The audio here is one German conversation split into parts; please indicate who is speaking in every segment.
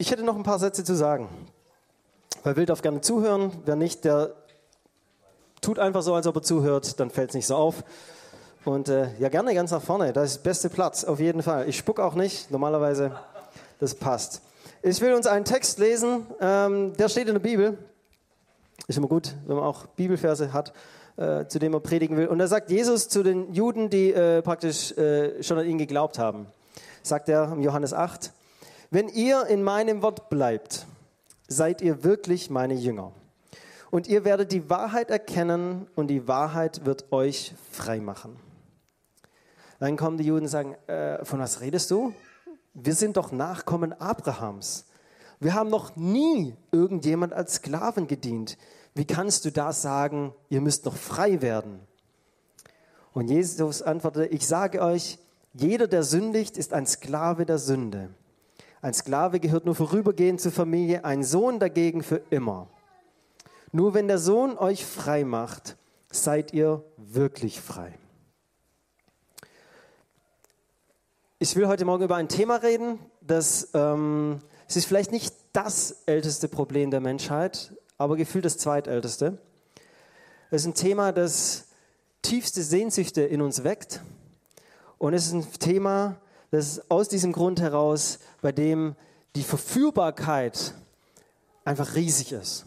Speaker 1: Ich hätte noch ein paar Sätze zu sagen. Wer will, darf gerne zuhören. Wer nicht, der tut einfach so, als ob er zuhört, dann fällt es nicht so auf. Und äh, ja, gerne ganz nach vorne. Da ist der beste Platz, auf jeden Fall. Ich spuck auch nicht, normalerweise. Das passt. Ich will uns einen Text lesen, ähm, der steht in der Bibel. Ist immer gut, wenn man auch Bibelverse hat, äh, zu dem man predigen will. Und da sagt Jesus zu den Juden, die äh, praktisch äh, schon an ihn geglaubt haben, sagt er im Johannes 8, wenn ihr in meinem Wort bleibt, seid ihr wirklich meine Jünger. Und ihr werdet die Wahrheit erkennen und die Wahrheit wird euch frei machen. Dann kommen die Juden und sagen, äh, von was redest du? Wir sind doch Nachkommen Abrahams. Wir haben noch nie irgendjemand als Sklaven gedient. Wie kannst du da sagen, ihr müsst noch frei werden? Und Jesus antwortete, ich sage euch, jeder, der sündigt, ist ein Sklave der Sünde. Ein Sklave gehört nur vorübergehend zur Familie, ein Sohn dagegen für immer. Nur wenn der Sohn euch frei macht, seid ihr wirklich frei. Ich will heute Morgen über ein Thema reden, das ähm, es ist vielleicht nicht das älteste Problem der Menschheit, aber gefühlt das zweitälteste. Es ist ein Thema, das tiefste Sehnsüchte in uns weckt. Und es ist ein Thema, das aus diesem Grund heraus, bei dem die Verführbarkeit einfach riesig ist.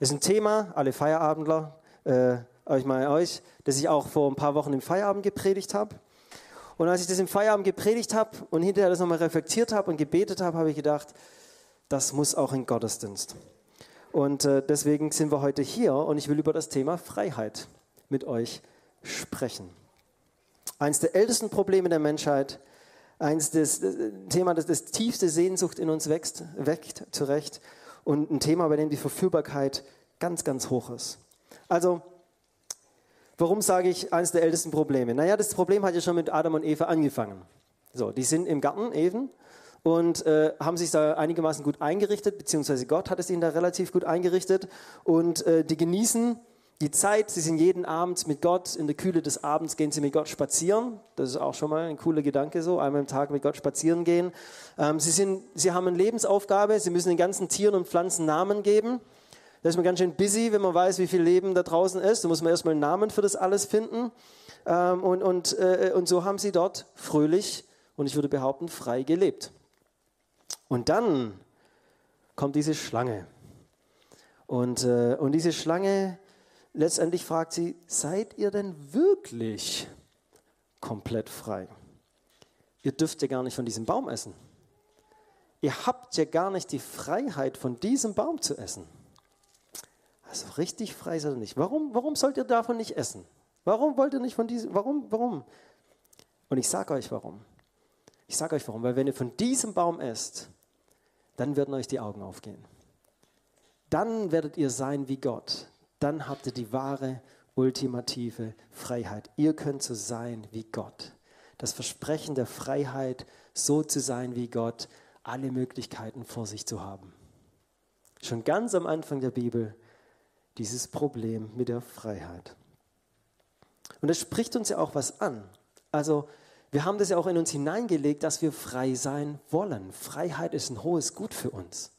Speaker 1: Es ist ein Thema, alle Feierabendler, äh, euch mal euch, das ich auch vor ein paar Wochen im Feierabend gepredigt habe. Und als ich das im Feierabend gepredigt habe und hinterher das nochmal reflektiert habe und gebetet habe, habe ich gedacht, das muss auch in Gottesdienst. Und äh, deswegen sind wir heute hier und ich will über das Thema Freiheit mit euch sprechen. Eines der ältesten Probleme der Menschheit, eins des äh, Thema, das das tiefste Sehnsucht in uns wächst, weckt, zu Recht und ein Thema, bei dem die Verführbarkeit ganz, ganz hoch ist. Also, warum sage ich eines der ältesten Probleme? Naja, das Problem hat ja schon mit Adam und Eva angefangen. So, die sind im Garten eben und äh, haben sich da einigermaßen gut eingerichtet, beziehungsweise Gott hat es ihnen da relativ gut eingerichtet und äh, die genießen die Zeit, sie sind jeden Abend mit Gott, in der Kühle des Abends gehen sie mit Gott spazieren. Das ist auch schon mal ein cooler Gedanke so, einmal im Tag mit Gott spazieren gehen. Ähm, sie, sind, sie haben eine Lebensaufgabe, sie müssen den ganzen Tieren und Pflanzen Namen geben. Da ist man ganz schön busy, wenn man weiß, wie viel Leben da draußen ist. Da muss man erstmal einen Namen für das alles finden. Ähm, und, und, äh, und so haben sie dort fröhlich und ich würde behaupten, frei gelebt. Und dann kommt diese Schlange. Und, äh, und diese Schlange letztendlich fragt sie, seid ihr denn wirklich komplett frei? Ihr dürft ja gar nicht von diesem Baum essen. Ihr habt ja gar nicht die Freiheit, von diesem Baum zu essen. Also richtig frei seid ihr nicht. Warum, warum sollt ihr davon nicht essen? Warum wollt ihr nicht von diesem, warum, warum? Und ich sage euch warum. Ich sage euch warum, weil wenn ihr von diesem Baum esst, dann werden euch die Augen aufgehen. Dann werdet ihr sein wie Gott dann habt ihr die wahre, ultimative Freiheit. Ihr könnt so sein wie Gott. Das Versprechen der Freiheit, so zu sein wie Gott, alle Möglichkeiten vor sich zu haben. Schon ganz am Anfang der Bibel dieses Problem mit der Freiheit. Und das spricht uns ja auch was an. Also wir haben das ja auch in uns hineingelegt, dass wir frei sein wollen. Freiheit ist ein hohes Gut für uns.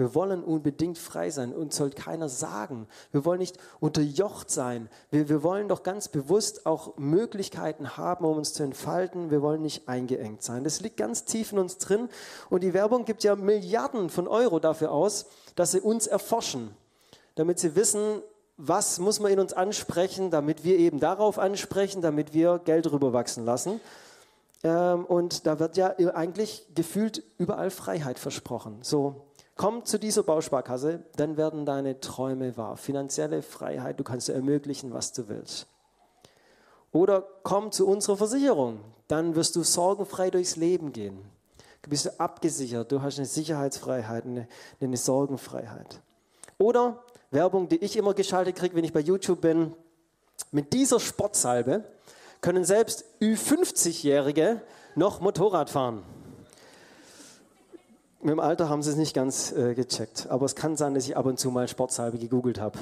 Speaker 1: Wir wollen unbedingt frei sein. Uns soll keiner sagen. Wir wollen nicht unterjocht sein. Wir, wir wollen doch ganz bewusst auch Möglichkeiten haben, um uns zu entfalten. Wir wollen nicht eingeengt sein. Das liegt ganz tief in uns drin. Und die Werbung gibt ja Milliarden von Euro dafür aus, dass sie uns erforschen. Damit sie wissen, was muss man in uns ansprechen, damit wir eben darauf ansprechen, damit wir Geld rüberwachsen lassen. Ähm, und da wird ja eigentlich gefühlt überall Freiheit versprochen. So Komm zu dieser Bausparkasse, dann werden deine Träume wahr. Finanzielle Freiheit, du kannst dir ermöglichen, was du willst. Oder komm zu unserer Versicherung, dann wirst du sorgenfrei durchs Leben gehen. Du bist abgesichert, du hast eine Sicherheitsfreiheit, eine, eine Sorgenfreiheit. Oder Werbung, die ich immer geschaltet kriege, wenn ich bei YouTube bin, mit dieser Sportsalbe können selbst Ü50-Jährige noch Motorrad fahren. Mit dem Alter haben sie es nicht ganz äh, gecheckt, aber es kann sein, dass ich ab und zu mal Sportsalbe gegoogelt habe.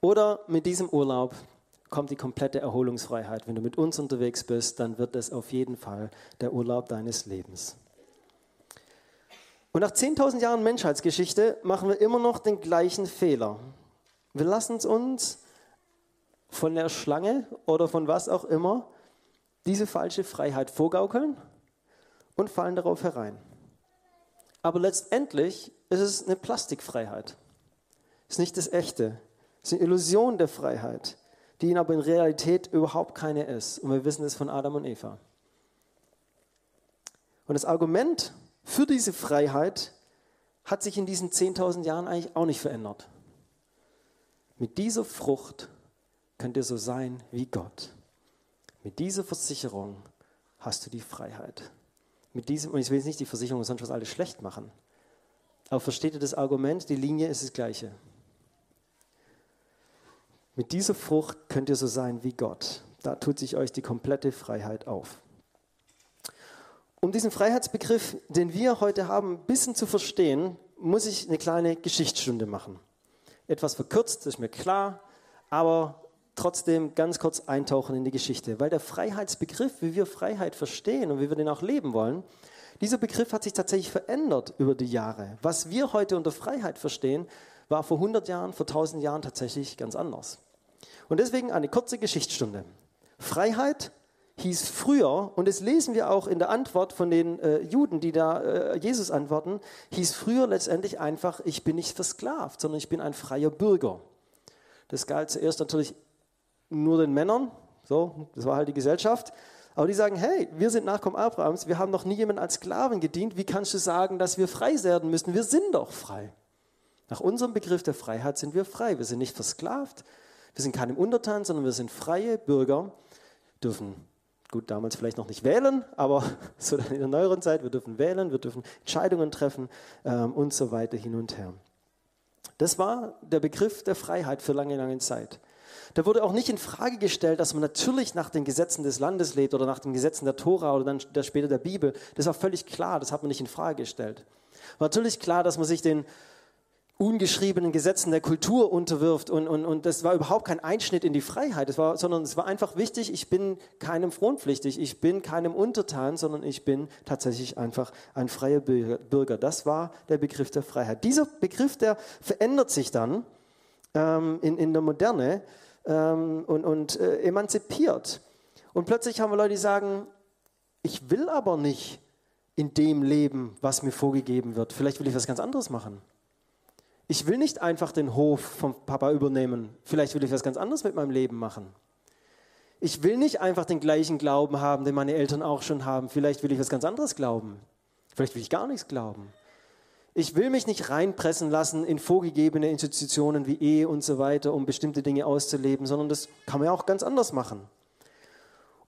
Speaker 1: Oder mit diesem Urlaub kommt die komplette Erholungsfreiheit. Wenn du mit uns unterwegs bist, dann wird es auf jeden Fall der Urlaub deines Lebens. Und nach 10.000 Jahren Menschheitsgeschichte machen wir immer noch den gleichen Fehler. Wir lassen uns von der Schlange oder von was auch immer diese falsche Freiheit vorgaukeln und fallen darauf herein. Aber letztendlich ist es eine Plastikfreiheit. Es ist nicht das Echte. Es ist eine Illusion der Freiheit, die ihnen aber in Realität überhaupt keine ist. Und wir wissen es von Adam und Eva. Und das Argument für diese Freiheit hat sich in diesen 10.000 Jahren eigentlich auch nicht verändert. Mit dieser Frucht könnt ihr so sein wie Gott. Mit dieser Versicherung hast du die Freiheit. Mit diesem, und ich will jetzt nicht die Versicherung sonst was alles schlecht machen. Aber versteht ihr das Argument? Die Linie ist das gleiche. Mit dieser Frucht könnt ihr so sein wie Gott. Da tut sich euch die komplette Freiheit auf. Um diesen Freiheitsbegriff, den wir heute haben, ein bisschen zu verstehen, muss ich eine kleine Geschichtsstunde machen. Etwas verkürzt, das ist mir klar, aber trotzdem ganz kurz eintauchen in die Geschichte, weil der Freiheitsbegriff, wie wir Freiheit verstehen und wie wir den auch leben wollen, dieser Begriff hat sich tatsächlich verändert über die Jahre. Was wir heute unter Freiheit verstehen, war vor 100 Jahren, vor 1000 Jahren tatsächlich ganz anders. Und deswegen eine kurze Geschichtsstunde. Freiheit hieß früher, und das lesen wir auch in der Antwort von den äh, Juden, die da äh, Jesus antworten, hieß früher letztendlich einfach, ich bin nicht versklavt, sondern ich bin ein freier Bürger. Das galt zuerst natürlich nur den Männern, so, das war halt die Gesellschaft. Aber die sagen, hey, wir sind Nachkommen Abrahams, wir haben noch nie jemanden als Sklaven gedient, wie kannst du sagen, dass wir frei werden müssen? Wir sind doch frei. Nach unserem Begriff der Freiheit sind wir frei. Wir sind nicht versklavt, wir sind keinem Untertan, sondern wir sind freie Bürger, dürfen gut, damals vielleicht noch nicht wählen, aber so in der neueren Zeit, wir dürfen wählen, wir dürfen Entscheidungen treffen ähm, und so weiter hin und her. Das war der Begriff der Freiheit für lange, lange Zeit. Da wurde auch nicht in Frage gestellt, dass man natürlich nach den Gesetzen des Landes lebt oder nach den Gesetzen der Tora oder dann später der Bibel. Das war völlig klar, das hat man nicht in Frage gestellt. War natürlich klar, dass man sich den ungeschriebenen Gesetzen der Kultur unterwirft. Und, und, und das war überhaupt kein Einschnitt in die Freiheit, es war, sondern es war einfach wichtig, ich bin keinem fronpflichtig, ich bin keinem untertan, sondern ich bin tatsächlich einfach ein freier Bürger. Das war der Begriff der Freiheit. Dieser Begriff, der verändert sich dann ähm, in, in der Moderne ähm, und, und äh, emanzipiert. Und plötzlich haben wir Leute, die sagen, ich will aber nicht in dem leben, was mir vorgegeben wird. Vielleicht will ich was ganz anderes machen. Ich will nicht einfach den Hof vom Papa übernehmen. Vielleicht will ich was ganz anderes mit meinem Leben machen. Ich will nicht einfach den gleichen Glauben haben, den meine Eltern auch schon haben. Vielleicht will ich was ganz anderes glauben. Vielleicht will ich gar nichts glauben. Ich will mich nicht reinpressen lassen in vorgegebene Institutionen wie Ehe und so weiter, um bestimmte Dinge auszuleben, sondern das kann man ja auch ganz anders machen.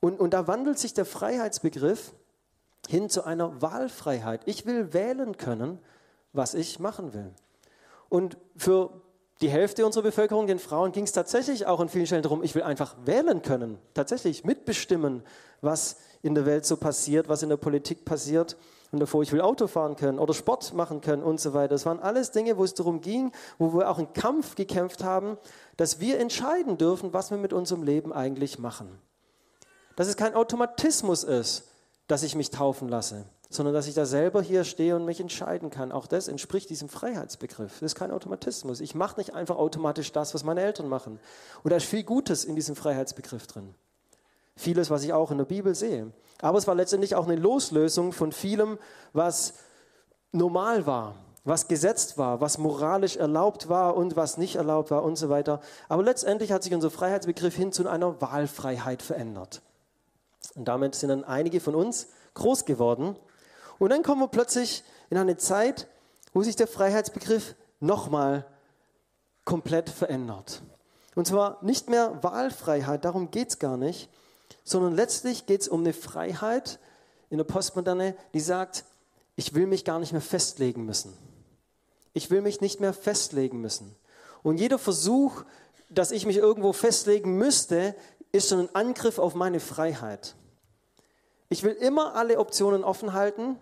Speaker 1: Und, und da wandelt sich der Freiheitsbegriff hin zu einer Wahlfreiheit. Ich will wählen können, was ich machen will. Und für die Hälfte unserer Bevölkerung, den Frauen, ging es tatsächlich auch an vielen Stellen darum, ich will einfach wählen können, tatsächlich mitbestimmen, was in der Welt so passiert, was in der Politik passiert. Und davor, ich will Auto fahren können oder Sport machen können und so weiter. Das waren alles Dinge, wo es darum ging, wo wir auch einen Kampf gekämpft haben, dass wir entscheiden dürfen, was wir mit unserem Leben eigentlich machen. Dass es kein Automatismus ist, dass ich mich taufen lasse, sondern dass ich da selber hier stehe und mich entscheiden kann. Auch das entspricht diesem Freiheitsbegriff. Das ist kein Automatismus. Ich mache nicht einfach automatisch das, was meine Eltern machen. Und da ist viel Gutes in diesem Freiheitsbegriff drin. Vieles, was ich auch in der Bibel sehe. Aber es war letztendlich auch eine Loslösung von vielem, was normal war, was gesetzt war, was moralisch erlaubt war und was nicht erlaubt war und so weiter. Aber letztendlich hat sich unser Freiheitsbegriff hin zu einer Wahlfreiheit verändert. Und damit sind dann einige von uns groß geworden und dann kommen wir plötzlich in eine Zeit, wo sich der Freiheitsbegriff nochmal komplett verändert. Und zwar nicht mehr Wahlfreiheit, darum geht es gar nicht, sondern letztlich geht es um eine Freiheit in der Postmoderne, die sagt, ich will mich gar nicht mehr festlegen müssen. Ich will mich nicht mehr festlegen müssen. Und jeder Versuch, dass ich mich irgendwo festlegen müsste, ist schon ein Angriff auf meine Freiheit. Ich will immer alle Optionen offen halten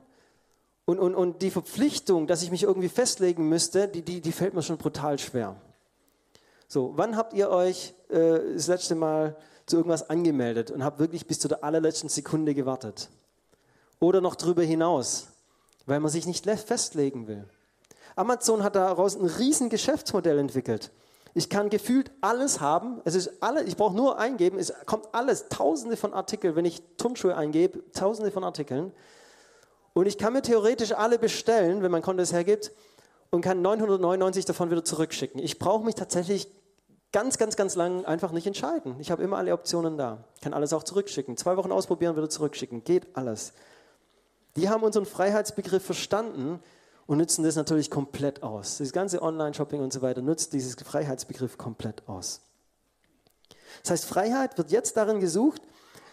Speaker 1: und, und, und die Verpflichtung, dass ich mich irgendwie festlegen müsste, die, die, die fällt mir schon brutal schwer. So, wann habt ihr euch äh, das letzte Mal zu irgendwas angemeldet und habt wirklich bis zu der allerletzten Sekunde gewartet? Oder noch darüber hinaus? weil man sich nicht festlegen will. Amazon hat daraus ein riesen Geschäftsmodell entwickelt. Ich kann gefühlt alles haben. Es ist alle, ich brauche nur eingeben, es kommt alles, tausende von Artikeln, wenn ich Turnschuhe eingebe, tausende von Artikeln. Und ich kann mir theoretisch alle bestellen, wenn mein Konto es hergibt, und kann 999 davon wieder zurückschicken. Ich brauche mich tatsächlich ganz, ganz, ganz lang einfach nicht entscheiden. Ich habe immer alle Optionen da. Kann alles auch zurückschicken. Zwei Wochen ausprobieren, wieder zurückschicken. Geht alles. Die haben unseren Freiheitsbegriff verstanden und nutzen das natürlich komplett aus. Das ganze Online-Shopping und so weiter nutzt dieses Freiheitsbegriff komplett aus. Das heißt, Freiheit wird jetzt darin gesucht,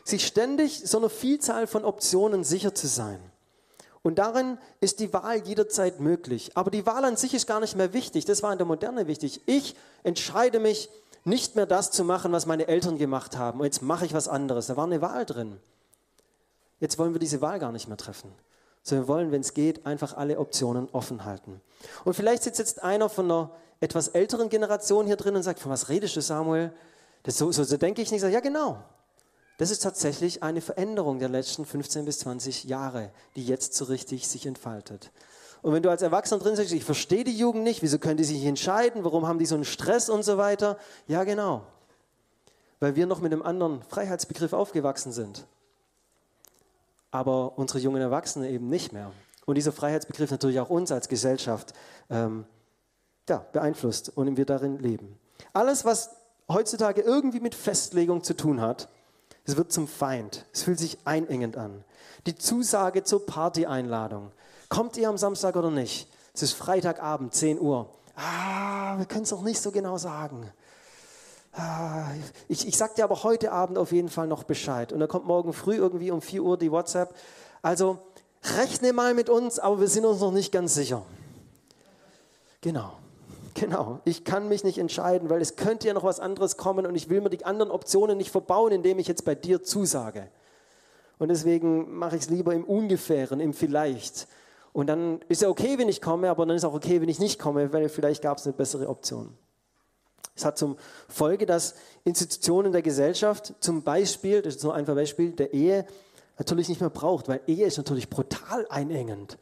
Speaker 1: sich ständig so einer Vielzahl von Optionen sicher zu sein. Und darin ist die Wahl jederzeit möglich. Aber die Wahl an sich ist gar nicht mehr wichtig. Das war in der Moderne wichtig. Ich entscheide mich, nicht mehr das zu machen, was meine Eltern gemacht haben. Und jetzt mache ich was anderes. Da war eine Wahl drin. Jetzt wollen wir diese Wahl gar nicht mehr treffen. Sondern wir wollen, wenn es geht, einfach alle Optionen offen halten. Und vielleicht sitzt jetzt einer von einer etwas älteren Generation hier drin und sagt, von was redest du, Samuel? Das so, so, so denke ich nicht. Ich sage, ja, genau. Das ist tatsächlich eine Veränderung der letzten 15 bis 20 Jahre, die jetzt so richtig sich entfaltet. Und wenn du als Erwachsener drin sagst, ich verstehe die Jugend nicht, wieso können die sich nicht entscheiden, warum haben die so einen Stress und so weiter? Ja, genau. Weil wir noch mit einem anderen Freiheitsbegriff aufgewachsen sind. Aber unsere jungen Erwachsenen eben nicht mehr. Und dieser Freiheitsbegriff natürlich auch uns als Gesellschaft ähm, ja, beeinflusst und wir darin leben. Alles, was heutzutage irgendwie mit Festlegung zu tun hat, es wird zum Feind. Es fühlt sich einengend an. Die Zusage zur Party-Einladung. Kommt ihr am Samstag oder nicht? Es ist Freitagabend, 10 Uhr. Ah, wir können es noch nicht so genau sagen. Ah, ich, ich sag dir aber heute Abend auf jeden Fall noch Bescheid. Und dann kommt morgen früh irgendwie um 4 Uhr die WhatsApp. Also rechne mal mit uns, aber wir sind uns noch nicht ganz sicher. Genau. Genau, ich kann mich nicht entscheiden, weil es könnte ja noch was anderes kommen und ich will mir die anderen Optionen nicht verbauen, indem ich jetzt bei dir zusage. Und deswegen mache ich es lieber im Ungefähren, im Vielleicht. Und dann ist ja okay, wenn ich komme, aber dann ist auch okay, wenn ich nicht komme, weil vielleicht gab es eine bessere Option. Es hat zum Folge, dass Institutionen der Gesellschaft, zum Beispiel, das ist nur ein Beispiel, der Ehe, natürlich nicht mehr braucht, weil Ehe ist natürlich brutal einengend.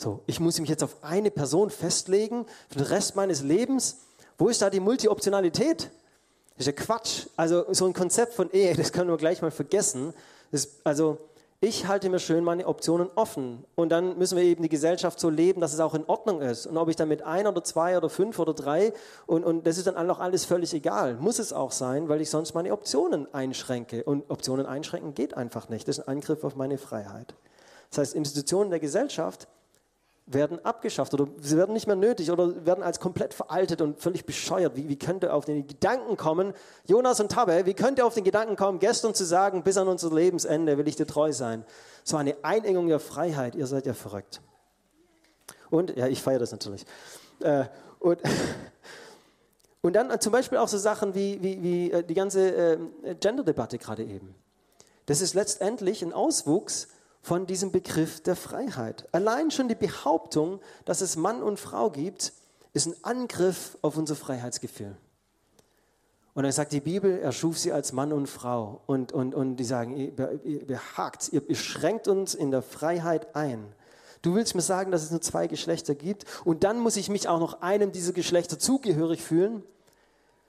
Speaker 1: So, ich muss mich jetzt auf eine Person festlegen für den Rest meines Lebens. Wo ist da die Multioptionalität? Das ist ja Quatsch. Also so ein Konzept von Ehe, das können wir gleich mal vergessen. Das, also ich halte mir schön meine Optionen offen. Und dann müssen wir eben die Gesellschaft so leben, dass es auch in Ordnung ist. Und ob ich dann mit ein oder zwei oder fünf oder drei, und, und das ist dann auch alles völlig egal. Muss es auch sein, weil ich sonst meine Optionen einschränke. Und Optionen einschränken geht einfach nicht. Das ist ein Angriff auf meine Freiheit. Das heißt, Institutionen der Gesellschaft werden abgeschafft oder sie werden nicht mehr nötig oder werden als komplett veraltet und völlig bescheuert. Wie, wie könnt ihr auf den Gedanken kommen, Jonas und Tabbe, wie könnt ihr auf den Gedanken kommen, gestern zu sagen, bis an unser Lebensende will ich dir treu sein? So eine Einengung der Freiheit, ihr seid ja verrückt. Und, ja, ich feiere das natürlich. Äh, und, und dann zum Beispiel auch so Sachen wie, wie, wie äh, die ganze äh, Gender-Debatte gerade eben. Das ist letztendlich ein Auswuchs von diesem Begriff der Freiheit. Allein schon die Behauptung, dass es Mann und Frau gibt, ist ein Angriff auf unser Freiheitsgefühl. Und dann sagt die Bibel, er schuf sie als Mann und Frau. Und, und, und die sagen, ihr, ihr behagt, ihr, ihr schränkt uns in der Freiheit ein. Du willst mir sagen, dass es nur zwei Geschlechter gibt und dann muss ich mich auch noch einem dieser Geschlechter zugehörig fühlen?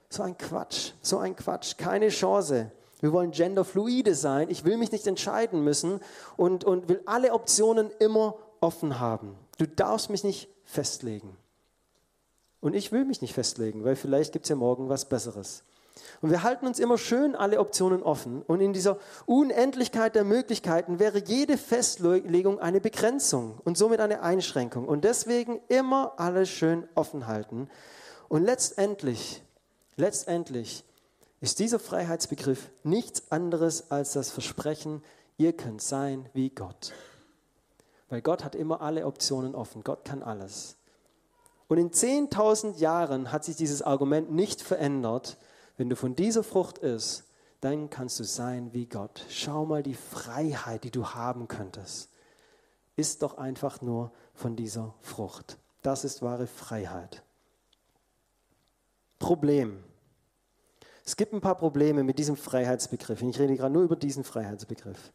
Speaker 1: So ein Quatsch, so ein Quatsch, keine Chance. Wir wollen genderfluide sein. Ich will mich nicht entscheiden müssen und, und will alle Optionen immer offen haben. Du darfst mich nicht festlegen. Und ich will mich nicht festlegen, weil vielleicht gibt es ja morgen was Besseres. Und wir halten uns immer schön alle Optionen offen. Und in dieser Unendlichkeit der Möglichkeiten wäre jede Festlegung eine Begrenzung und somit eine Einschränkung. Und deswegen immer alles schön offen halten. Und letztendlich, letztendlich ist dieser Freiheitsbegriff nichts anderes als das Versprechen, ihr könnt sein wie Gott. Weil Gott hat immer alle Optionen offen. Gott kann alles. Und in 10.000 Jahren hat sich dieses Argument nicht verändert. Wenn du von dieser Frucht isst, dann kannst du sein wie Gott. Schau mal die Freiheit, die du haben könntest. Ist doch einfach nur von dieser Frucht. Das ist wahre Freiheit. Problem. Es gibt ein paar Probleme mit diesem Freiheitsbegriff. Ich rede gerade nur über diesen Freiheitsbegriff.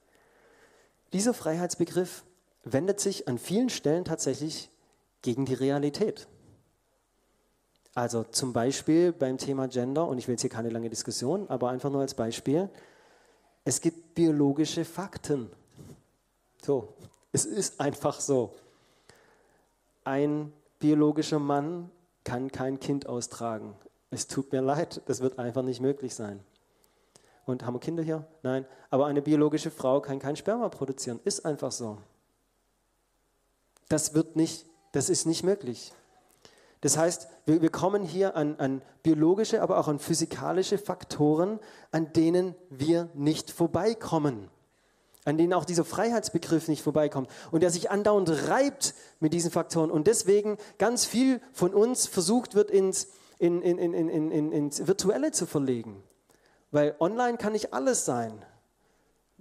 Speaker 1: Dieser Freiheitsbegriff wendet sich an vielen Stellen tatsächlich gegen die Realität. Also zum Beispiel beim Thema Gender, und ich will jetzt hier keine lange Diskussion, aber einfach nur als Beispiel, es gibt biologische Fakten. So, es ist einfach so. Ein biologischer Mann kann kein Kind austragen. Es tut mir leid, das wird einfach nicht möglich sein. Und haben wir Kinder hier? Nein. Aber eine biologische Frau kann kein Sperma produzieren. Ist einfach so. Das wird nicht, das ist nicht möglich. Das heißt, wir, wir kommen hier an, an biologische, aber auch an physikalische Faktoren, an denen wir nicht vorbeikommen an denen auch dieser Freiheitsbegriff nicht vorbeikommt und der sich andauernd reibt mit diesen Faktoren und deswegen ganz viel von uns versucht wird, ins, in, in, in, ins Virtuelle zu verlegen. Weil online kann nicht alles sein.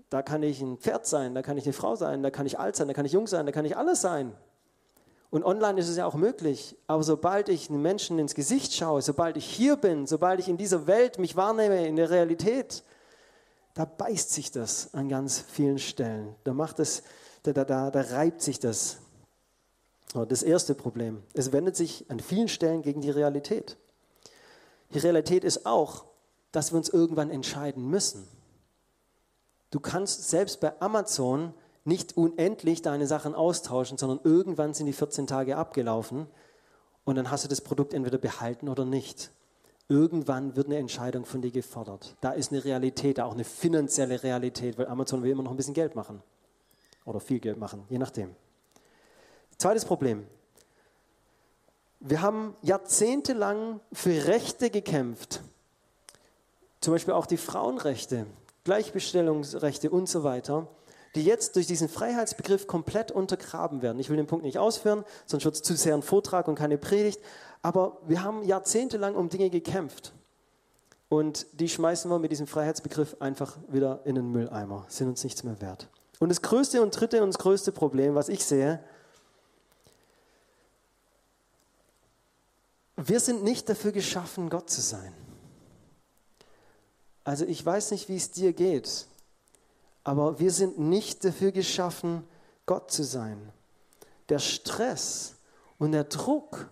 Speaker 1: Da kann ich ein Pferd sein, da kann ich eine Frau sein, da kann ich alt sein, da kann ich jung sein, da kann ich alles sein. Und online ist es ja auch möglich. Aber sobald ich einen Menschen ins Gesicht schaue, sobald ich hier bin, sobald ich in dieser Welt mich wahrnehme, in der Realität, da beißt sich das an ganz vielen Stellen. Da macht es, da, da, da, da reibt sich das. Das erste Problem. Es wendet sich an vielen Stellen gegen die Realität. Die Realität ist auch, dass wir uns irgendwann entscheiden müssen. Du kannst selbst bei Amazon nicht unendlich deine Sachen austauschen, sondern irgendwann sind die 14 Tage abgelaufen und dann hast du das Produkt entweder behalten oder nicht. Irgendwann wird eine Entscheidung von dir gefordert. Da ist eine Realität, auch eine finanzielle Realität, weil Amazon will immer noch ein bisschen Geld machen. Oder viel Geld machen, je nachdem. Zweites Problem. Wir haben jahrzehntelang für Rechte gekämpft. Zum Beispiel auch die Frauenrechte, Gleichbestellungsrechte und so weiter die jetzt durch diesen Freiheitsbegriff komplett untergraben werden. Ich will den Punkt nicht ausführen, sonst wird es zu sehr ein Vortrag und keine Predigt. Aber wir haben jahrzehntelang um Dinge gekämpft. Und die schmeißen wir mit diesem Freiheitsbegriff einfach wieder in den Mülleimer, sind uns nichts mehr wert. Und das größte und dritte und das größte Problem, was ich sehe, wir sind nicht dafür geschaffen, Gott zu sein. Also ich weiß nicht, wie es dir geht. Aber wir sind nicht dafür geschaffen, Gott zu sein. Der Stress und der Druck,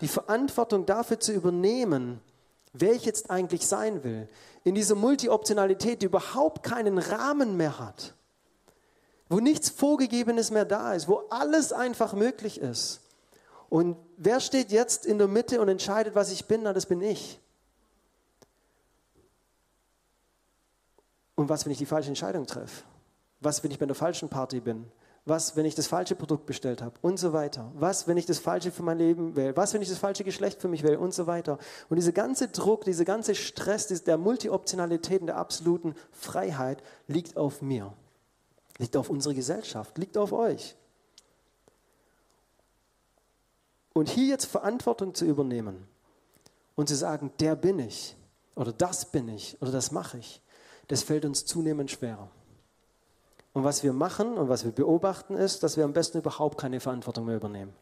Speaker 1: die Verantwortung dafür zu übernehmen, wer ich jetzt eigentlich sein will, in dieser Multioptionalität, die überhaupt keinen Rahmen mehr hat, wo nichts Vorgegebenes mehr da ist, wo alles einfach möglich ist. Und wer steht jetzt in der Mitte und entscheidet, was ich bin? Na, das bin ich. Und was, wenn ich die falsche Entscheidung treffe? Was, wenn ich bei der falschen Party bin? Was, wenn ich das falsche Produkt bestellt habe? Und so weiter. Was, wenn ich das Falsche für mein Leben wähle? Was, wenn ich das falsche Geschlecht für mich wähle? Und so weiter. Und dieser ganze Druck, dieser ganze Stress der Multioptionalität und der absoluten Freiheit liegt auf mir. Liegt auf unserer Gesellschaft. Liegt auf euch. Und hier jetzt Verantwortung zu übernehmen und zu sagen, der bin ich oder das bin ich oder das mache ich, das fällt uns zunehmend schwerer. Und was wir machen und was wir beobachten ist, dass wir am besten überhaupt keine Verantwortung mehr übernehmen.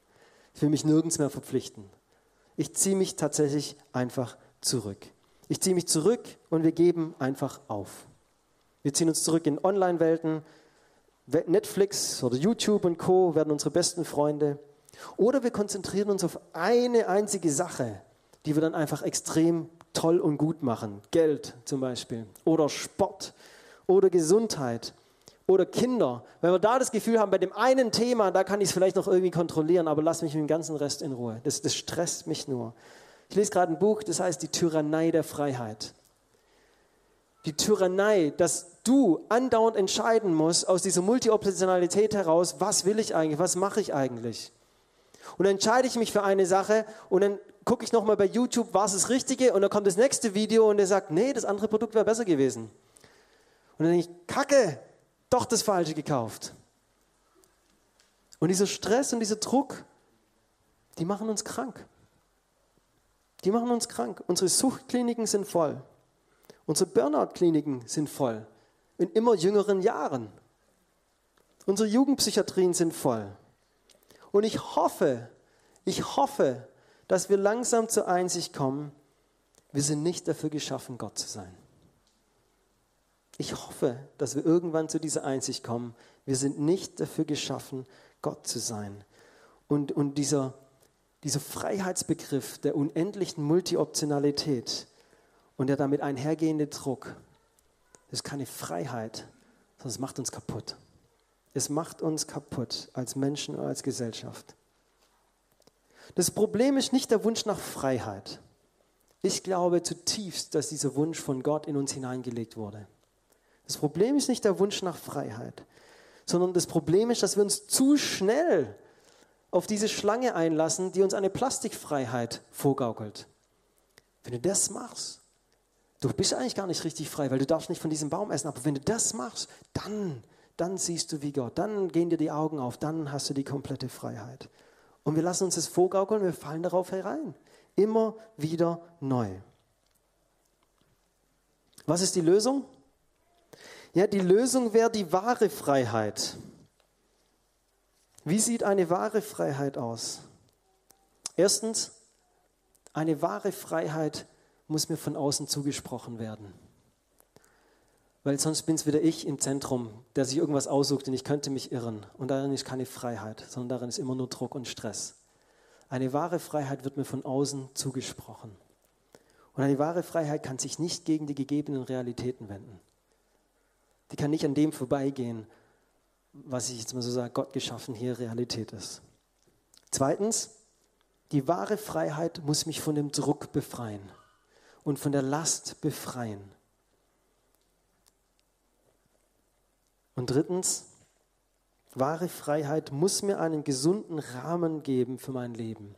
Speaker 1: Ich will mich nirgends mehr verpflichten. Ich ziehe mich tatsächlich einfach zurück. Ich ziehe mich zurück und wir geben einfach auf. Wir ziehen uns zurück in Online-Welten. Netflix oder YouTube und Co. werden unsere besten Freunde. Oder wir konzentrieren uns auf eine einzige Sache, die wir dann einfach extrem toll und gut machen. Geld zum Beispiel. Oder Sport. Oder Gesundheit. Oder Kinder. Wenn wir da das Gefühl haben, bei dem einen Thema, da kann ich es vielleicht noch irgendwie kontrollieren, aber lass mich mit dem ganzen Rest in Ruhe. Das, das stresst mich nur. Ich lese gerade ein Buch, das heißt Die Tyrannei der Freiheit. Die Tyrannei, dass du andauernd entscheiden musst aus dieser Multioptionalität heraus, was will ich eigentlich, was mache ich eigentlich. Und dann entscheide ich mich für eine Sache und dann gucke ich nochmal bei YouTube, war es das Richtige? Und dann kommt das nächste Video und der sagt, nee, das andere Produkt wäre besser gewesen. Und dann denke ich, Kacke, doch das Falsche gekauft. Und dieser Stress und dieser Druck, die machen uns krank. Die machen uns krank. Unsere Suchtkliniken sind voll. Unsere Burnout-Kliniken sind voll. In immer jüngeren Jahren. Unsere Jugendpsychiatrien sind voll. Und ich hoffe, ich hoffe, dass wir langsam zur Einsicht kommen, wir sind nicht dafür geschaffen, Gott zu sein. Ich hoffe, dass wir irgendwann zu dieser Einsicht kommen, Wir sind nicht dafür geschaffen, Gott zu sein. Und, und dieser, dieser Freiheitsbegriff der unendlichen Multioptionalität und der damit einhergehende Druck, das ist keine Freiheit, sondern es macht uns kaputt. Es macht uns kaputt als Menschen und als Gesellschaft. Das Problem ist nicht der Wunsch nach Freiheit. Ich glaube zutiefst, dass dieser Wunsch von Gott in uns hineingelegt wurde. Das Problem ist nicht der Wunsch nach Freiheit, sondern das Problem ist, dass wir uns zu schnell auf diese Schlange einlassen, die uns eine Plastikfreiheit vorgaukelt. Wenn du das machst, du bist eigentlich gar nicht richtig frei, weil du darfst nicht von diesem Baum essen, aber wenn du das machst, dann, dann siehst du wie Gott, dann gehen dir die Augen auf, dann hast du die komplette Freiheit. Und wir lassen uns das vorgaukeln wir fallen darauf herein. Immer wieder neu. Was ist die Lösung? Ja, die Lösung wäre die wahre Freiheit. Wie sieht eine wahre Freiheit aus? Erstens, eine wahre Freiheit muss mir von außen zugesprochen werden. Weil sonst bin es wieder ich im Zentrum, der sich irgendwas aussucht und ich könnte mich irren. Und darin ist keine Freiheit, sondern darin ist immer nur Druck und Stress. Eine wahre Freiheit wird mir von außen zugesprochen. Und eine wahre Freiheit kann sich nicht gegen die gegebenen Realitäten wenden. Die kann nicht an dem vorbeigehen, was ich jetzt mal so sage, Gott geschaffen hier Realität ist. Zweitens, die wahre Freiheit muss mich von dem Druck befreien und von der Last befreien. Und drittens, wahre Freiheit muss mir einen gesunden Rahmen geben für mein Leben,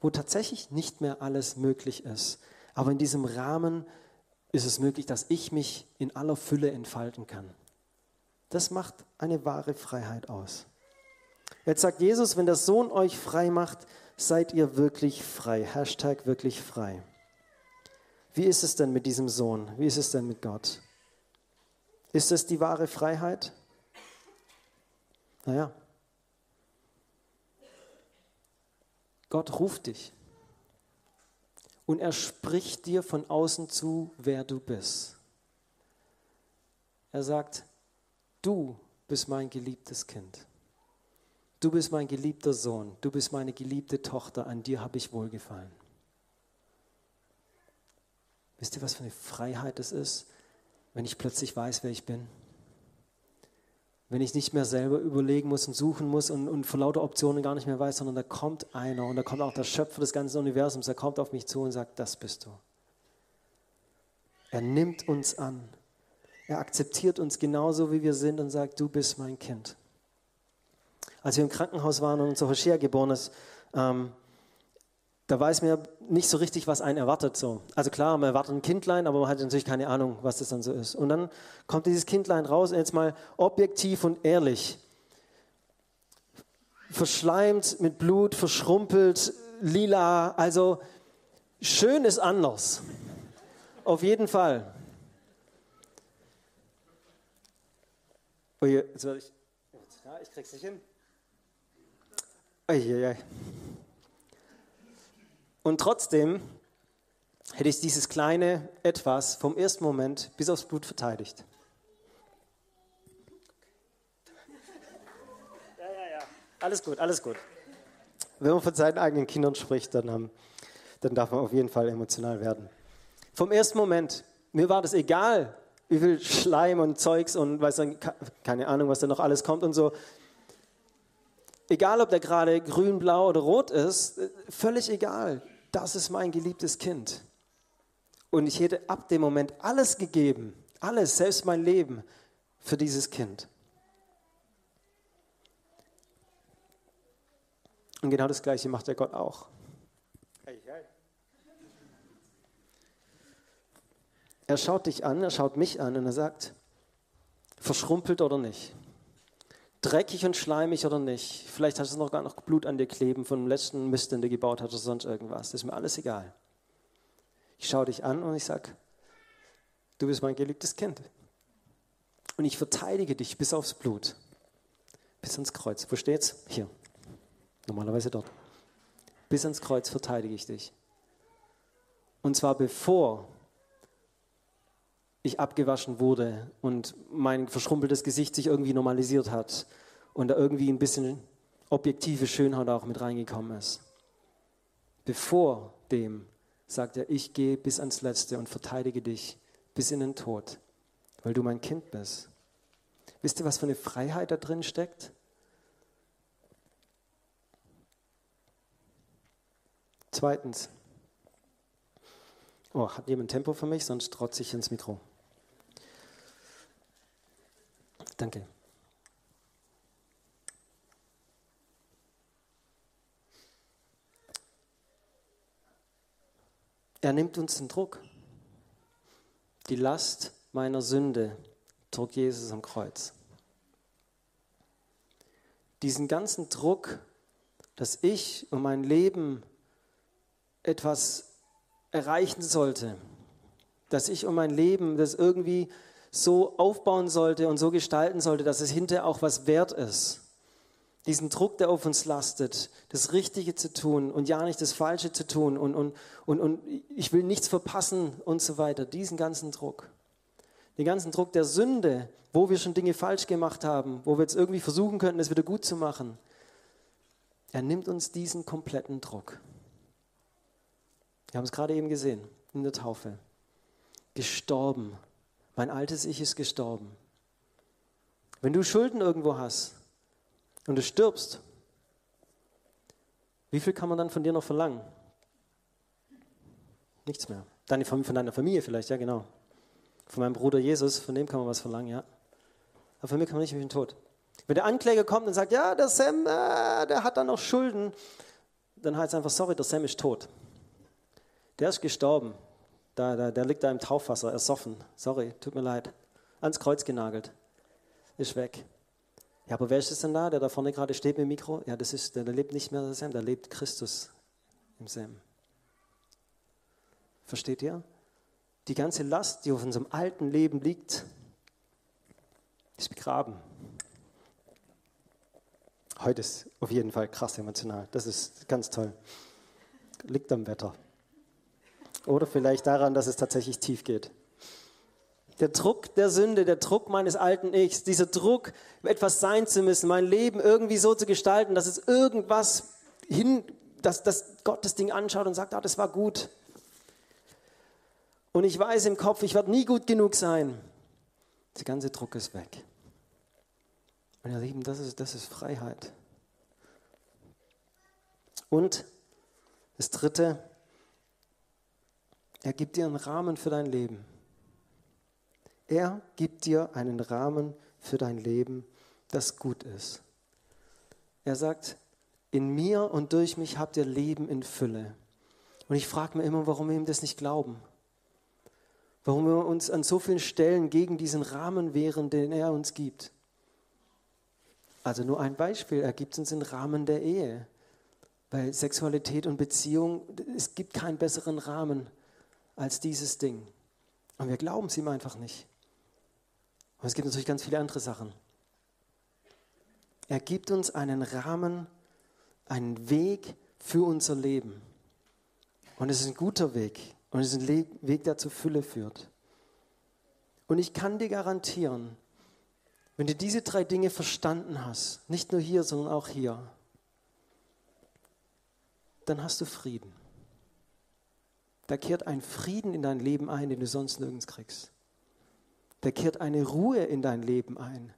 Speaker 1: wo tatsächlich nicht mehr alles möglich ist. Aber in diesem Rahmen ist es möglich, dass ich mich in aller Fülle entfalten kann. Das macht eine wahre Freiheit aus. Jetzt sagt Jesus, wenn der Sohn euch frei macht, seid ihr wirklich frei. Hashtag wirklich frei. Wie ist es denn mit diesem Sohn? Wie ist es denn mit Gott? Ist es die wahre Freiheit? Naja, Gott ruft dich und er spricht dir von außen zu, wer du bist. Er sagt, du bist mein geliebtes Kind. Du bist mein geliebter Sohn. Du bist meine geliebte Tochter. An dir habe ich wohlgefallen. Wisst ihr, was für eine Freiheit es ist, wenn ich plötzlich weiß, wer ich bin. Wenn ich nicht mehr selber überlegen muss und suchen muss und, und von lauter Optionen gar nicht mehr weiß, sondern da kommt einer und da kommt auch der Schöpfer des ganzen Universums, er kommt auf mich zu und sagt, das bist du. Er nimmt uns an. Er akzeptiert uns genauso, wie wir sind und sagt, du bist mein Kind. Als wir im Krankenhaus waren und unser Hoshea geboren ist, ähm, da weiß man nicht so richtig, was einen erwartet. So. Also klar, man erwartet ein Kindlein, aber man hat natürlich keine Ahnung, was das dann so ist. Und dann kommt dieses Kindlein raus, jetzt mal objektiv und ehrlich. Verschleimt, mit Blut, verschrumpelt, lila. Also schön ist anders. Auf jeden Fall. Oh, jetzt werde ich. Ja, ich krieg's nicht hin. Uiuiui. Und trotzdem hätte ich dieses kleine Etwas vom ersten Moment bis aufs Blut verteidigt. Ja, ja, ja. Alles gut, alles gut. Wenn man von seinen eigenen Kindern spricht, dann, ähm, dann darf man auf jeden Fall emotional werden. Vom ersten Moment, mir war das egal, wie viel Schleim und Zeugs und weiß dann, keine Ahnung, was da noch alles kommt und so. Egal, ob der gerade grün, blau oder rot ist, äh, völlig egal das ist mein geliebtes Kind. Und ich hätte ab dem Moment alles gegeben, alles, selbst mein Leben, für dieses Kind. Und genau das Gleiche macht der Gott auch. Er schaut dich an, er schaut mich an und er sagt, verschrumpelt oder nicht dreckig und schleimig oder nicht. Vielleicht hast du noch gar noch Blut an dir kleben von dem letzten Mist, den du gebaut hast oder sonst irgendwas. Das ist mir alles egal. Ich schaue dich an und ich sage, du bist mein geliebtes Kind. Und ich verteidige dich bis aufs Blut, bis ans Kreuz. Wo steht's? Hier. Normalerweise dort. Bis ans Kreuz verteidige ich dich. Und zwar bevor ich abgewaschen wurde und mein verschrumpeltes Gesicht sich irgendwie normalisiert hat und da irgendwie ein bisschen objektive Schönheit auch mit reingekommen ist. Bevor dem sagt er, ich gehe bis ans Letzte und verteidige dich bis in den Tod, weil du mein Kind bist. Wisst ihr, was für eine Freiheit da drin steckt? Zweitens. Oh, hat jemand Tempo für mich? Sonst trotze ich ins Mikro. Danke. Er nimmt uns den Druck. Die Last meiner Sünde trug Jesus am Kreuz. Diesen ganzen Druck, dass ich und mein Leben etwas erreichen sollte, dass ich um mein Leben das irgendwie so aufbauen sollte und so gestalten sollte, dass es hinterher auch was wert ist. Diesen Druck, der auf uns lastet, das Richtige zu tun und ja nicht das Falsche zu tun und, und, und, und ich will nichts verpassen und so weiter. Diesen ganzen Druck. Den ganzen Druck der Sünde, wo wir schon Dinge falsch gemacht haben, wo wir jetzt irgendwie versuchen könnten, es wieder gut zu machen. Er nimmt uns diesen kompletten Druck. Wir haben es gerade eben gesehen in der Taufe. Gestorben. Mein altes Ich ist gestorben. Wenn du Schulden irgendwo hast und du stirbst, wie viel kann man dann von dir noch verlangen? Nichts mehr. Deine, von deiner Familie vielleicht, ja genau. Von meinem Bruder Jesus, von dem kann man was verlangen, ja. Aber von mir kann man nicht, ich bin tot. Wenn der Ankläger kommt und sagt, ja, der Sam, äh, der hat da noch Schulden, dann heißt es einfach, sorry, der Sam ist tot. Der ist gestorben. Da, da, der liegt da im Taufwasser, ersoffen. Sorry, tut mir leid. Ans Kreuz genagelt. Ist weg. Ja, aber wer ist es denn da, der da vorne gerade steht mit dem Mikro? Ja, das ist, der, der lebt nicht mehr der Sam, der lebt Christus im Sam. Versteht ihr? Die ganze Last, die auf unserem alten Leben liegt, ist begraben. Heute ist auf jeden Fall krass emotional. Das ist ganz toll. Liegt am Wetter. Oder vielleicht daran, dass es tatsächlich tief geht. Der Druck der Sünde, der Druck meines alten Ichs, dieser Druck, etwas sein zu müssen, mein Leben irgendwie so zu gestalten, dass es irgendwas hin, dass, dass Gott das Ding anschaut und sagt, ah, das war gut. Und ich weiß im Kopf, ich werde nie gut genug sein. Der ganze Druck ist weg. Ihr Lieben, das ist, das ist Freiheit. Und das Dritte, er gibt dir einen Rahmen für dein Leben. Er gibt dir einen Rahmen für dein Leben, das gut ist. Er sagt, in mir und durch mich habt ihr Leben in Fülle. Und ich frage mir immer, warum wir ihm das nicht glauben. Warum wir uns an so vielen Stellen gegen diesen Rahmen wehren, den er uns gibt. Also nur ein Beispiel, er gibt uns den Rahmen der Ehe. Weil Sexualität und Beziehung, es gibt keinen besseren Rahmen als dieses Ding. Und wir glauben es ihm einfach nicht. Und es gibt natürlich ganz viele andere Sachen. Er gibt uns einen Rahmen, einen Weg für unser Leben. Und es ist ein guter Weg. Und es ist ein Weg, der zur Fülle führt. Und ich kann dir garantieren, wenn du diese drei Dinge verstanden hast, nicht nur hier, sondern auch hier, dann hast du Frieden. Da kehrt ein Frieden in dein Leben ein, den du sonst nirgends kriegst. Da kehrt eine Ruhe in dein Leben ein,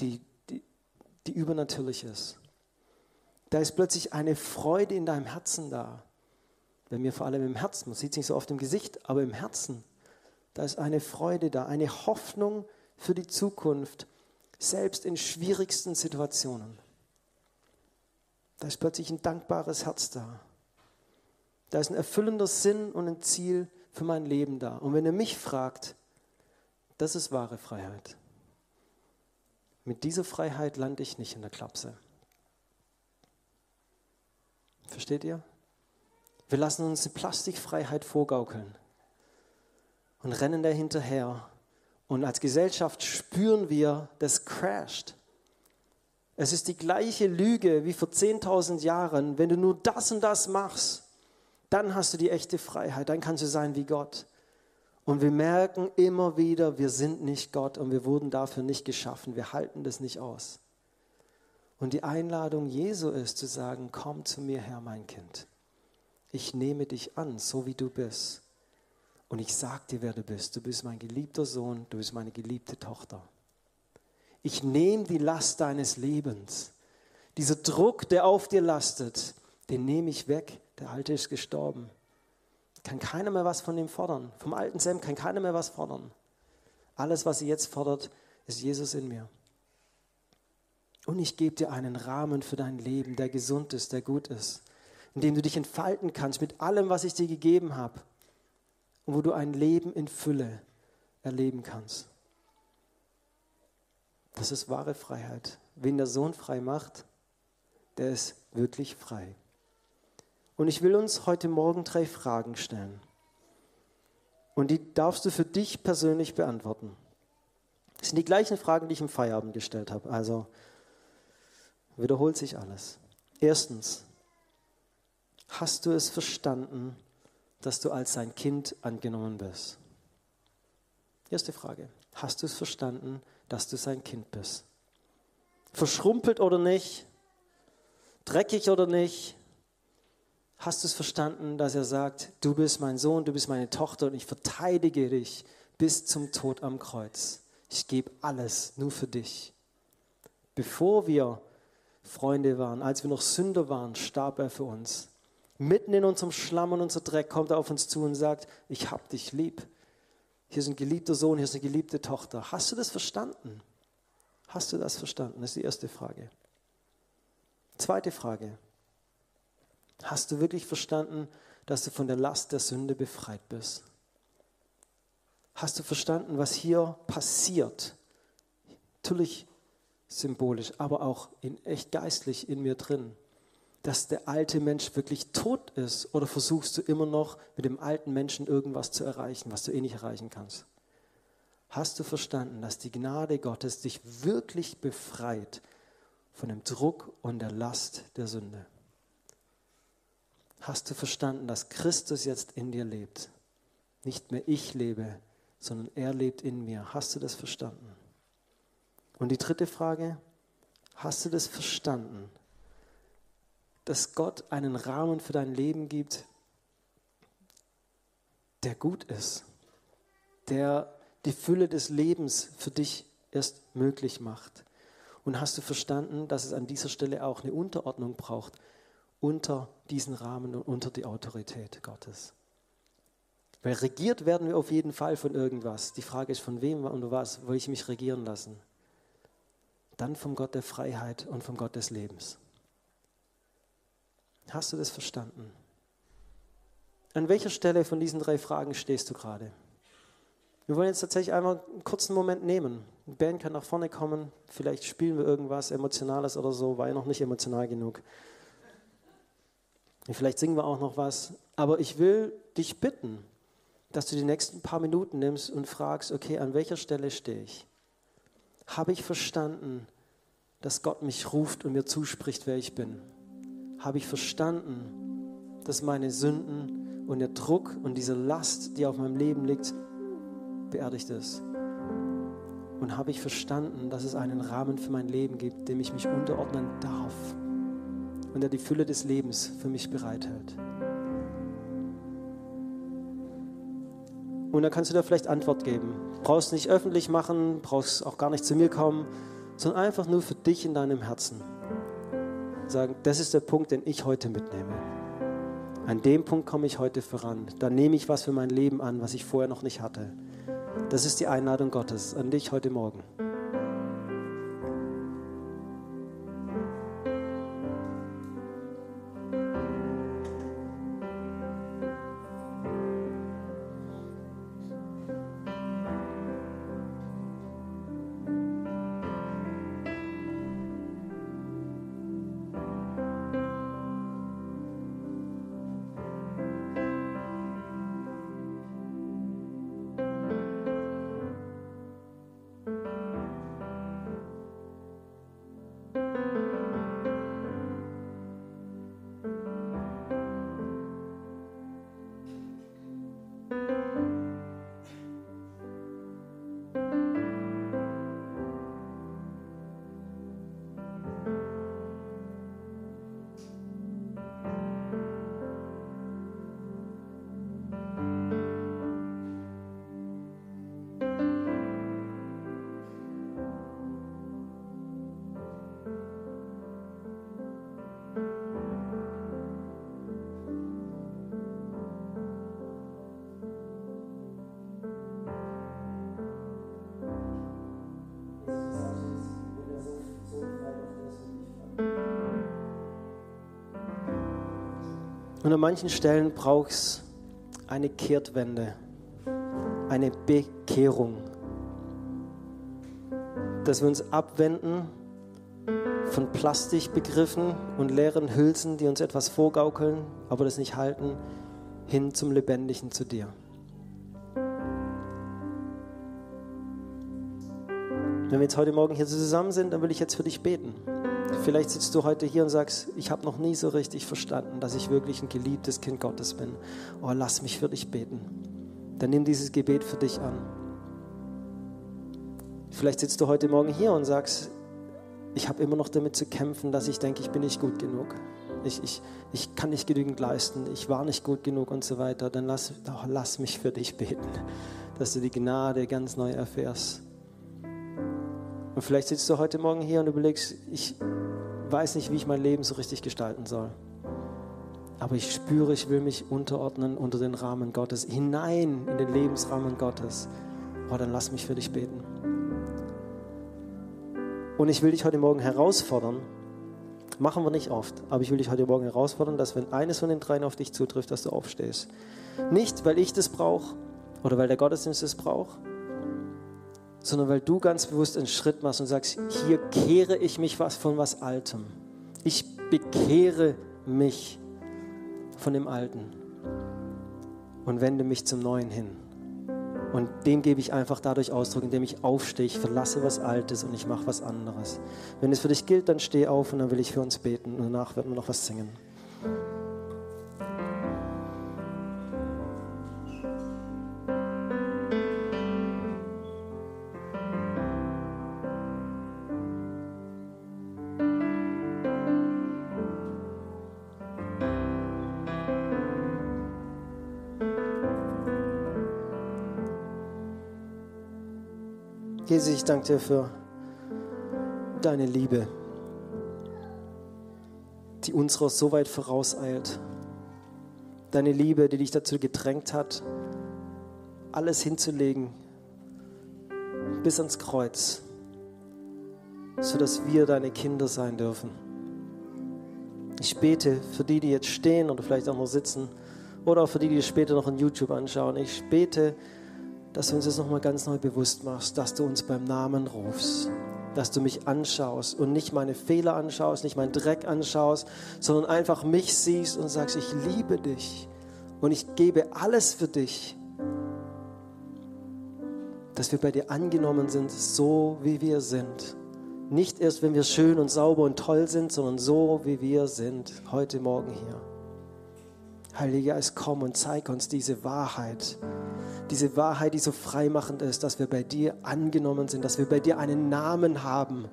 Speaker 1: die, die, die übernatürlich ist. Da ist plötzlich eine Freude in deinem Herzen da. Bei mir vor allem im Herzen. Man sieht es nicht so oft im Gesicht, aber im Herzen. Da ist eine Freude da, eine Hoffnung für die Zukunft, selbst in schwierigsten Situationen. Da ist plötzlich ein dankbares Herz da. Da ist ein erfüllender Sinn und ein Ziel für mein Leben da. Und wenn ihr mich fragt, das ist wahre Freiheit. Mit dieser Freiheit lande ich nicht in der Klapse. Versteht ihr? Wir lassen uns eine Plastikfreiheit vorgaukeln und rennen da hinterher. Und als Gesellschaft spüren wir, das crasht. Es ist die gleiche Lüge wie vor 10.000 Jahren. Wenn du nur das und das machst, dann hast du die echte Freiheit, dann kannst du sein wie Gott. Und wir merken immer wieder, wir sind nicht Gott und wir wurden dafür nicht geschaffen. Wir halten das nicht aus. Und die Einladung Jesu ist zu sagen, komm zu mir Herr, mein Kind. Ich nehme dich an, so wie du bist. Und ich sag dir, wer du bist. Du bist mein geliebter Sohn, du bist meine geliebte Tochter. Ich nehme die Last deines Lebens. Dieser Druck, der auf dir lastet, den nehme ich weg. Der Alte ist gestorben. Kann keiner mehr was von ihm fordern. Vom alten Sam kann keiner mehr was fordern. Alles, was sie jetzt fordert, ist Jesus in mir. Und ich gebe dir einen Rahmen für dein Leben, der gesund ist, der gut ist, in dem du dich entfalten kannst mit allem, was ich dir gegeben habe und wo du ein Leben in Fülle erleben kannst. Das ist wahre Freiheit. Wen der Sohn frei macht, der ist wirklich frei. Und ich will uns heute Morgen drei Fragen stellen. Und die darfst du für dich persönlich beantworten. Das sind die gleichen Fragen, die ich im Feierabend gestellt habe. Also wiederholt sich alles. Erstens, hast du es verstanden, dass du als sein Kind angenommen bist? Erste Frage. Hast du es verstanden, dass du sein Kind bist? Verschrumpelt oder nicht? Dreckig oder nicht? Hast du es verstanden, dass er sagt, du bist mein Sohn, du bist meine Tochter und ich verteidige dich bis zum Tod am Kreuz. Ich gebe alles nur für dich. Bevor wir Freunde waren, als wir noch Sünder waren, starb er für uns. Mitten in unserem Schlamm und unser Dreck kommt er auf uns zu und sagt, ich hab dich lieb. Hier ist ein geliebter Sohn, hier ist eine geliebte Tochter. Hast du das verstanden? Hast du das verstanden? Das ist die erste Frage. Zweite Frage. Hast du wirklich verstanden, dass du von der Last der Sünde befreit bist? Hast du verstanden, was hier passiert? Natürlich symbolisch, aber auch in echt geistlich in mir drin, dass der alte Mensch wirklich tot ist oder versuchst du immer noch mit dem alten Menschen irgendwas zu erreichen, was du eh nicht erreichen kannst? Hast du verstanden, dass die Gnade Gottes dich wirklich befreit von dem Druck und der Last der Sünde? Hast du verstanden, dass Christus jetzt in dir lebt? Nicht mehr ich lebe, sondern er lebt in mir. Hast du das verstanden? Und die dritte Frage, hast du das verstanden, dass Gott einen Rahmen für dein Leben gibt, der gut ist, der die Fülle des Lebens für dich erst möglich macht? Und hast du verstanden, dass es an dieser Stelle auch eine Unterordnung braucht unter diesen Rahmen und unter die Autorität Gottes? Weil regiert werden wir auf jeden Fall von irgendwas. Die Frage ist, von wem und was will ich mich regieren lassen? dann vom Gott der Freiheit und vom Gott des Lebens. Hast du das verstanden? An welcher Stelle von diesen drei Fragen stehst du gerade? Wir wollen jetzt tatsächlich einmal einen kurzen Moment nehmen. Die Band kann nach vorne kommen, vielleicht spielen wir irgendwas Emotionales oder so, war ja noch nicht emotional genug. Vielleicht singen wir auch noch was. Aber ich will dich bitten, dass du die nächsten paar Minuten nimmst und fragst, okay, an welcher Stelle stehe ich? Habe ich verstanden, dass Gott mich ruft und mir zuspricht, wer ich bin? Habe ich verstanden, dass meine Sünden und der Druck und diese Last, die auf meinem Leben liegt, beerdigt ist? Und habe ich verstanden, dass es einen Rahmen für mein Leben gibt, dem ich mich unterordnen darf und der die Fülle des Lebens für mich bereithält? Und dann kannst du da vielleicht Antwort geben. Brauchst nicht öffentlich machen, brauchst auch gar nicht zu mir kommen, sondern einfach nur für dich in deinem Herzen. Sagen, das ist der Punkt, den ich heute mitnehme. An dem Punkt komme ich heute voran. Da nehme ich was für mein Leben an, was ich vorher noch nicht hatte. Das ist die Einladung Gottes an dich heute Morgen. Und an manchen Stellen braucht es eine Kehrtwende, eine Bekehrung. Dass wir uns abwenden von Plastikbegriffen und leeren Hülsen, die uns etwas vorgaukeln, aber das nicht halten, hin zum Lebendigen zu dir. Wenn wir jetzt heute Morgen hier zusammen sind, dann will ich jetzt für dich beten. Vielleicht sitzt du heute hier und sagst, ich habe noch nie so richtig verstanden, dass ich wirklich ein geliebtes Kind Gottes bin. Oh, lass mich für dich beten. Dann nimm dieses Gebet für dich an. Vielleicht sitzt du heute Morgen hier und sagst, ich habe immer noch damit zu kämpfen, dass ich denke, ich bin nicht gut genug. Ich, ich, ich kann nicht genügend leisten, ich war nicht gut genug und so weiter. Dann lass, oh, lass mich für dich beten, dass du die Gnade ganz neu erfährst. Und vielleicht sitzt du heute Morgen hier und überlegst, ich weiß nicht, wie ich mein Leben so richtig gestalten soll. Aber ich spüre, ich will mich unterordnen unter den Rahmen Gottes, hinein in den Lebensrahmen Gottes. Oh, dann lass mich für dich beten. Und ich will dich heute Morgen herausfordern, machen wir nicht oft, aber ich will dich heute Morgen herausfordern, dass wenn eines von den dreien auf dich zutrifft, dass du aufstehst. Nicht, weil ich das brauche oder weil der Gottesdienst das braucht, sondern weil du ganz bewusst einen Schritt machst und sagst, hier kehre ich mich was von was Altem. Ich bekehre mich von dem Alten und wende mich zum Neuen hin. Und dem gebe ich einfach dadurch Ausdruck, indem ich aufstehe, ich verlasse was Altes und ich mache was anderes. Wenn es für dich gilt, dann steh auf und dann will ich für uns beten und danach werden wir noch was singen. Jesus, ich danke dir für deine Liebe, die unserer so weit vorauseilt. Deine Liebe, die dich dazu gedrängt hat, alles hinzulegen bis ans Kreuz, sodass wir deine Kinder sein dürfen. Ich bete für die, die jetzt stehen oder vielleicht auch noch sitzen oder auch für die, die später noch in YouTube anschauen. Ich bete, dass du uns das nochmal ganz neu bewusst machst, dass du uns beim Namen rufst, dass du mich anschaust und nicht meine Fehler anschaust, nicht meinen Dreck anschaust, sondern einfach mich siehst und sagst, ich liebe dich und ich gebe alles für dich, dass wir bei dir angenommen sind, so wie wir sind. Nicht erst, wenn wir schön und sauber und toll sind, sondern so, wie wir sind, heute Morgen hier. Heiliger Geist, komm und zeig uns diese Wahrheit diese Wahrheit, die so freimachend ist, dass wir bei dir angenommen sind, dass wir bei dir einen Namen haben.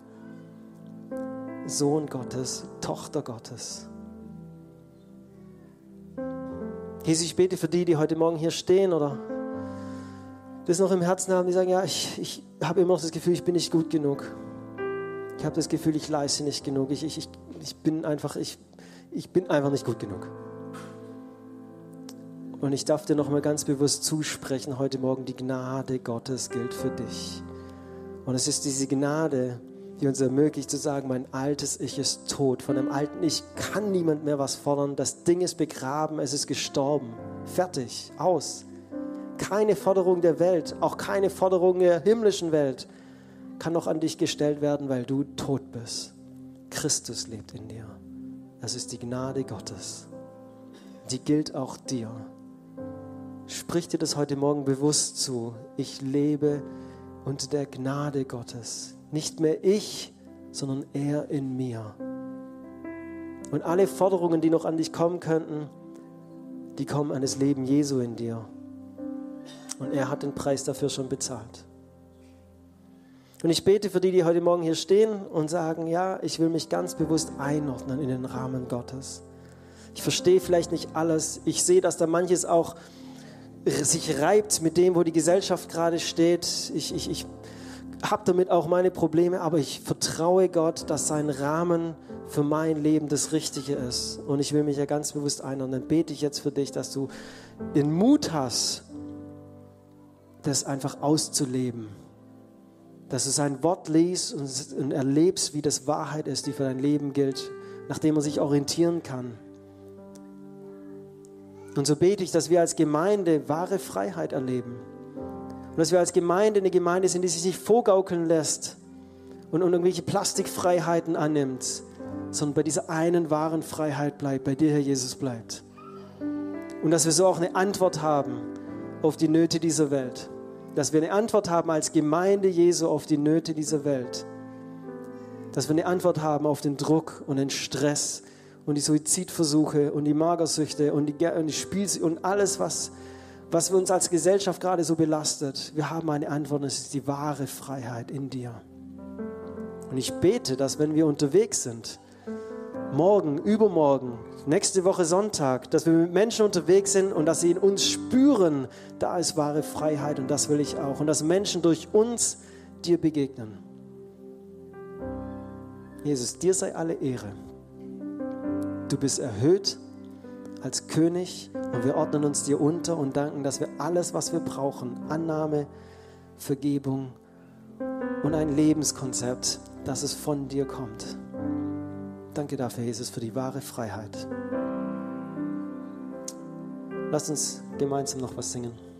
Speaker 1: Sohn Gottes, Tochter Gottes. Jesus, ich bete für die, die heute Morgen hier stehen oder das noch im Herzen haben, die sagen, ja, ich, ich habe immer noch das Gefühl, ich bin nicht gut genug. Ich habe das Gefühl, ich leiste nicht genug. Ich, ich, ich, bin einfach, ich, ich bin einfach nicht gut genug. Und ich darf dir nochmal ganz bewusst zusprechen, heute Morgen, die Gnade Gottes gilt für dich. Und es ist diese Gnade, die uns ermöglicht zu sagen, mein altes Ich ist tot. Von dem alten Ich kann niemand mehr was fordern. Das Ding ist begraben, es ist gestorben. Fertig, aus. Keine Forderung der Welt, auch keine Forderung der himmlischen Welt kann noch an dich gestellt werden, weil du tot bist. Christus lebt in dir. Das ist die Gnade Gottes. Die gilt auch dir. Sprich dir das heute Morgen bewusst zu. Ich lebe unter der Gnade Gottes. Nicht mehr ich, sondern er in mir. Und alle Forderungen, die noch an dich kommen könnten, die kommen an das Leben Jesu in dir. Und er hat den Preis dafür schon bezahlt. Und ich bete für die, die heute Morgen hier stehen und sagen, ja, ich will mich ganz bewusst einordnen in den Rahmen Gottes. Ich verstehe vielleicht nicht alles. Ich sehe, dass da manches auch sich reibt mit dem, wo die Gesellschaft gerade steht. Ich, ich, ich habe damit auch meine Probleme, aber ich vertraue Gott, dass sein Rahmen für mein Leben das Richtige ist. Und ich will mich ja ganz bewusst einordnen. Dann bete ich jetzt für dich, dass du den Mut hast, das einfach auszuleben. Dass du sein Wort liest und erlebst, wie das Wahrheit ist, die für dein Leben gilt, nach dem man sich orientieren kann Und so bete ich, dass wir als Gemeinde wahre Freiheit erleben. Und dass wir als Gemeinde eine Gemeinde sind, die sich nicht vorgaukeln lässt und irgendwelche Plastikfreiheiten annimmt, sondern bei dieser einen wahren Freiheit bleibt, bei dir, Herr Jesus, bleibt. Und dass wir so auch eine Antwort haben auf die Nöte dieser Welt. Dass wir eine Antwort haben als Gemeinde Jesu auf die Nöte dieser Welt. Dass wir eine Antwort haben auf den Druck und den Stress und die Suizidversuche und die Magersüchte und die, und die Spielsüchte und alles, was, was uns als Gesellschaft gerade so belastet. Wir haben eine Antwort es ist die wahre Freiheit in dir. Und ich bete, dass wenn wir unterwegs sind, morgen, übermorgen, nächste Woche Sonntag, dass wir mit Menschen unterwegs sind und dass sie in uns spüren, da ist wahre Freiheit und das will ich auch. Und dass Menschen durch uns dir begegnen. Jesus, dir sei alle Ehre. Du bist erhöht als König und wir ordnen uns dir unter und danken, dass wir alles, was wir brauchen, Annahme, Vergebung und ein Lebenskonzept, dass es von dir kommt. Danke dafür, Jesus, für die wahre Freiheit. Lass uns gemeinsam noch was singen.